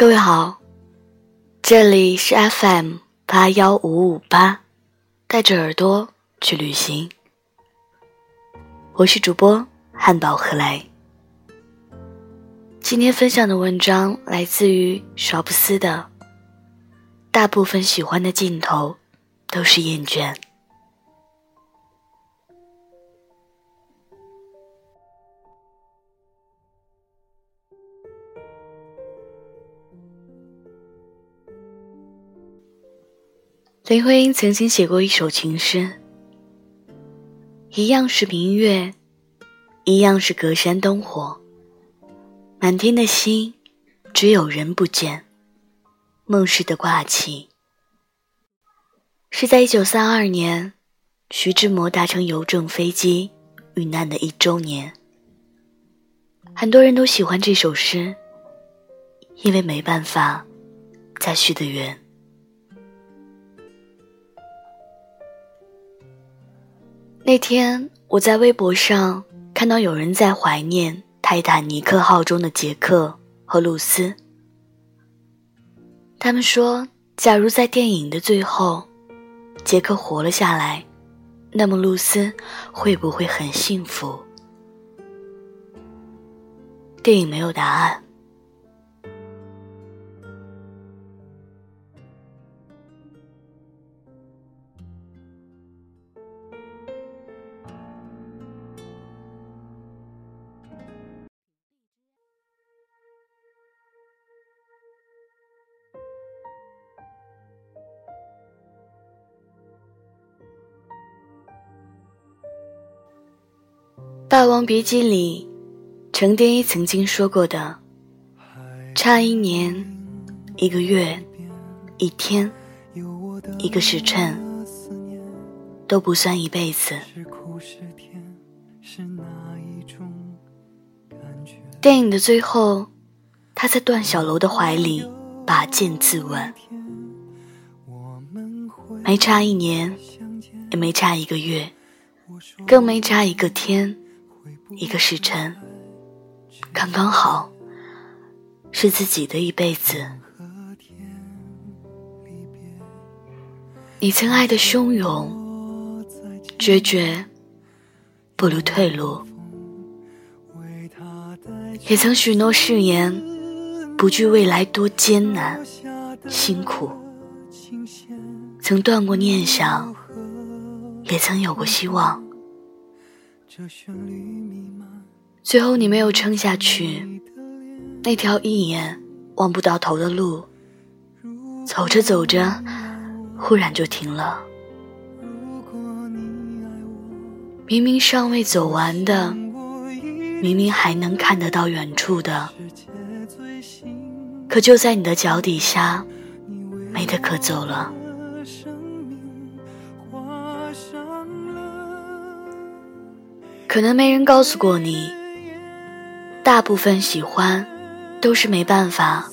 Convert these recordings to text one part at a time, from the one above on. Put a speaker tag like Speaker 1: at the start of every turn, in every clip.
Speaker 1: 各位好，这里是 FM 八幺五五八，带着耳朵去旅行。我是主播汉堡何来。今天分享的文章来自于少布斯的。大部分喜欢的镜头，都是厌倦。林徽因曾经写过一首情诗，一样是明月，一样是隔山灯火，满天的星，只有人不见。梦似的挂起，是在一九三二年，徐志摩搭乘邮政飞机遇难的一周年。很多人都喜欢这首诗，因为没办法再续的缘。那天我在微博上看到有人在怀念泰坦尼克号中的杰克和露丝。他们说，假如在电影的最后，杰克活了下来，那么露丝会不会很幸福？电影没有答案。《霸王别姬》里，程蝶衣曾经说过的：“差一年、一个月、一天、一个时辰，都不算一辈子。”电影的最后，他在段小楼的怀里把剑自刎，没差一年，也没差一个月，更没差一个天。一个时辰，刚刚好，是自己的一辈子。你曾爱的汹涌、决绝，不如退路；也曾许诺誓言，不惧未来多艰难、辛苦；曾断过念想，也曾有过希望。最后，你没有撑下去，那条一眼望不到头的路，走着走着，忽然就停了。明明尚未走完的，明明还能看得到远处的，可就在你的脚底下，没得可走了。可能没人告诉过你，大部分喜欢都是没办法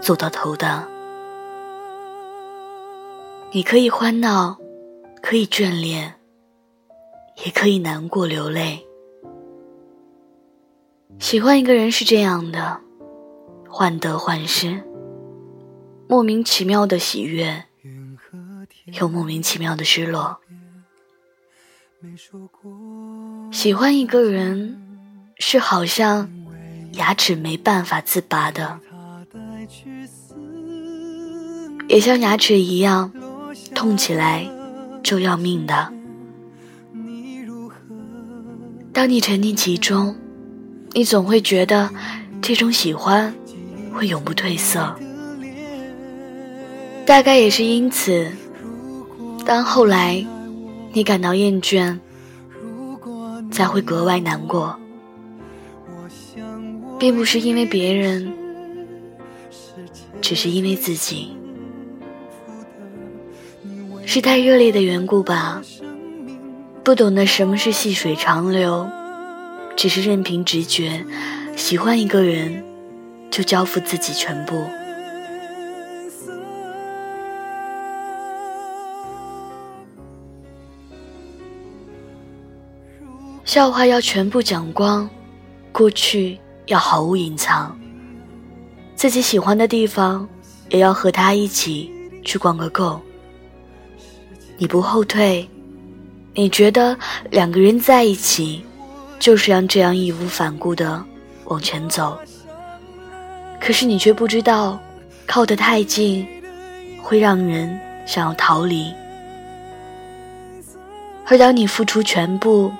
Speaker 1: 走到头的。你可以欢闹，可以眷恋，也可以难过流泪。喜欢一个人是这样的，患得患失，莫名其妙的喜悦，又莫名其妙的失落。喜欢一个人，是好像牙齿没办法自拔的，也像牙齿一样，痛起来就要命的。当你沉浸其中，你总会觉得这种喜欢会永不褪色。大概也是因此，当后来。你感到厌倦，才会格外难过，并不是因为别人，只是因为自己，是太热烈的缘故吧？不懂得什么是细水长流，只是任凭直觉，喜欢一个人，就交付自己全部。笑话要全部讲光，过去要毫无隐藏，自己喜欢的地方，也要和他一起去逛个够。你不后退，你觉得两个人在一起，就是要这样义无反顾的往前走。可是你却不知道，靠得太近，会让人想要逃离。而当你付出全部，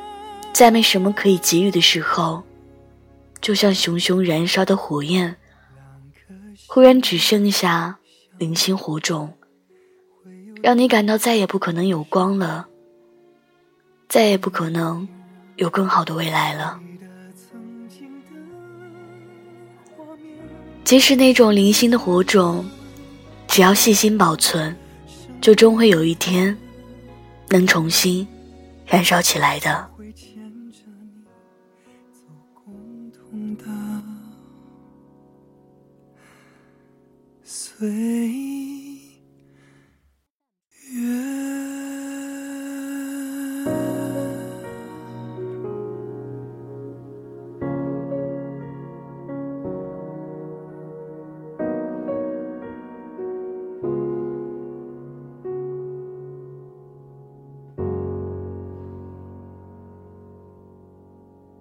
Speaker 1: 在没什么可以给予的时候，就像熊熊燃烧的火焰，忽然只剩下零星火种。让你感到再也不可能有光了，再也不可能有更好的未来了。即使那种零星的火种，只要细心保存，就终会有一天能重新燃烧起来的。随。